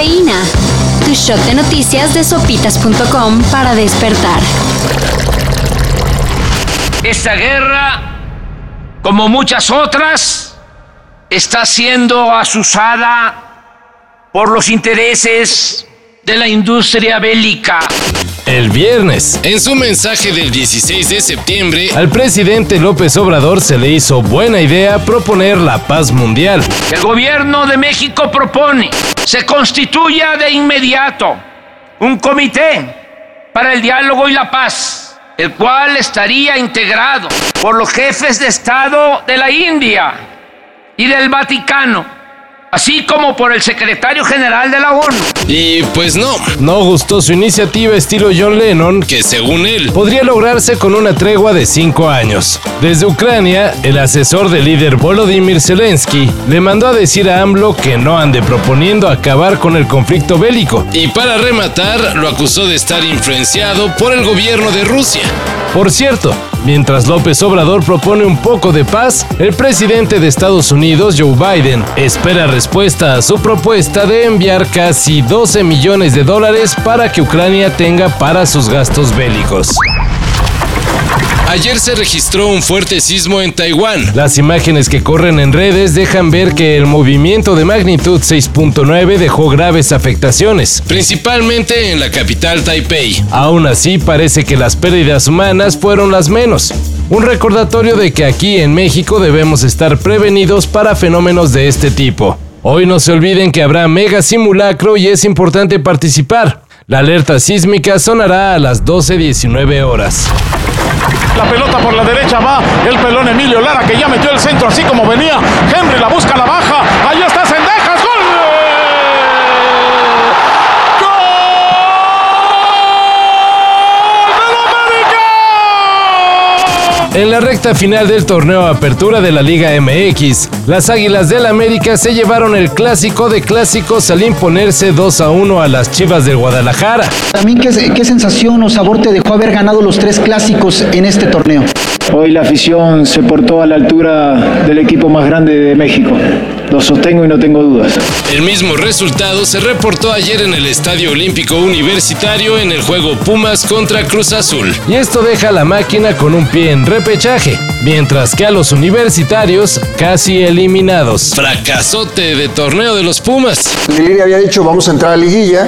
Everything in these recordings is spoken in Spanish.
Tu shot de noticias de sopitas.com para despertar. Esta guerra, como muchas otras, está siendo asusada por los intereses de la industria bélica. El viernes, en su mensaje del 16 de septiembre, al presidente López Obrador se le hizo buena idea proponer la paz mundial. El gobierno de México propone se constituya de inmediato un comité para el diálogo y la paz, el cual estaría integrado por los jefes de Estado de la India y del Vaticano así como por el secretario general de la ONU. Y pues no, no gustó su iniciativa estilo John Lennon, que según él podría lograrse con una tregua de cinco años. Desde Ucrania, el asesor del líder Volodymyr Zelensky le mandó a decir a AMLO que no ande proponiendo acabar con el conflicto bélico. Y para rematar, lo acusó de estar influenciado por el gobierno de Rusia. Por cierto, mientras López Obrador propone un poco de paz, el presidente de Estados Unidos, Joe Biden, espera respuesta a su propuesta de enviar casi 12 millones de dólares para que Ucrania tenga para sus gastos bélicos. Ayer se registró un fuerte sismo en Taiwán. Las imágenes que corren en redes dejan ver que el movimiento de magnitud 6.9 dejó graves afectaciones, principalmente en la capital Taipei. Aún así, parece que las pérdidas humanas fueron las menos. Un recordatorio de que aquí en México debemos estar prevenidos para fenómenos de este tipo. Hoy no se olviden que habrá mega simulacro y es importante participar. La alerta sísmica sonará a las 12.19 horas. La pelota por la derecha va el pelón Emilio Lara que ya metió el centro así como venía. Henry la busca, la baja. En la recta final del torneo Apertura de la Liga MX, las Águilas del América se llevaron el clásico de clásicos al imponerse 2 a 1 a las Chivas del Guadalajara. También qué, qué sensación o sabor te dejó haber ganado los tres clásicos en este torneo. Hoy la afición se portó a la altura del equipo más grande de México. Lo sostengo y no tengo dudas. El mismo resultado se reportó ayer en el Estadio Olímpico Universitario en el juego Pumas contra Cruz Azul. Y esto deja a la máquina con un pie en repechaje, mientras que a los universitarios casi eliminados. Fracasote de torneo de los Pumas. Lili había dicho vamos a entrar a liguilla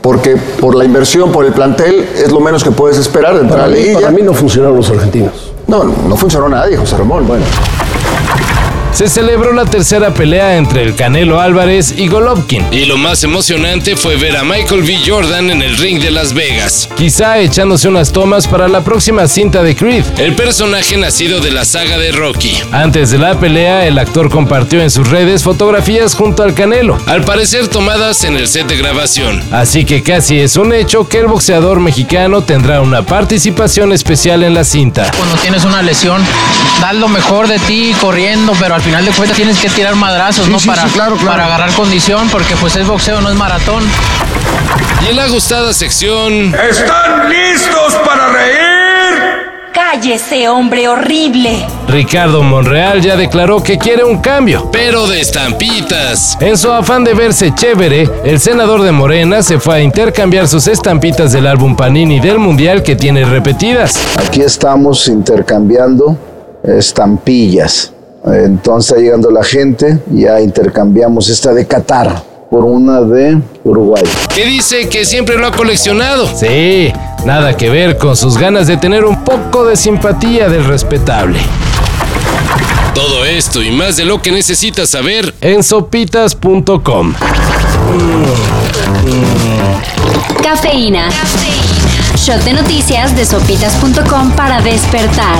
porque por la inversión, por el plantel, es lo menos que puedes esperar de entrar Para a mí, liguilla. para mí no funcionaron los argentinos. No, no funcionó nadie, José Ramón. Bueno. Se celebró la tercera pelea entre el Canelo Álvarez y Golovkin. Y lo más emocionante fue ver a Michael B. Jordan en el ring de Las Vegas. Quizá echándose unas tomas para la próxima cinta de Creed, el personaje nacido de la saga de Rocky. Antes de la pelea, el actor compartió en sus redes fotografías junto al Canelo, al parecer tomadas en el set de grabación. Así que casi es un hecho que el boxeador mexicano tendrá una participación especial en la cinta. Cuando tienes una lesión, das lo mejor de ti corriendo, pero al final de cuentas tienes que tirar madrazos, ¿no? sí, para, sí, claro, claro. para agarrar condición, porque pues es boxeo, no es maratón. Y en la gustada sección... ¿Están listos para reír? Cállese, hombre horrible. Ricardo Monreal ya declaró que quiere un cambio, pero de estampitas. En su afán de verse chévere, el senador de Morena se fue a intercambiar sus estampitas del álbum Panini del Mundial que tiene repetidas. Aquí estamos intercambiando estampillas. Entonces está llegando la gente, ya intercambiamos esta de Qatar por una de Uruguay. Que dice que siempre lo ha coleccionado. Sí, nada que ver con sus ganas de tener un poco de simpatía del respetable. Todo esto y más de lo que necesitas saber en sopitas.com. Cafeína. Shot de noticias de sopitas.com para despertar.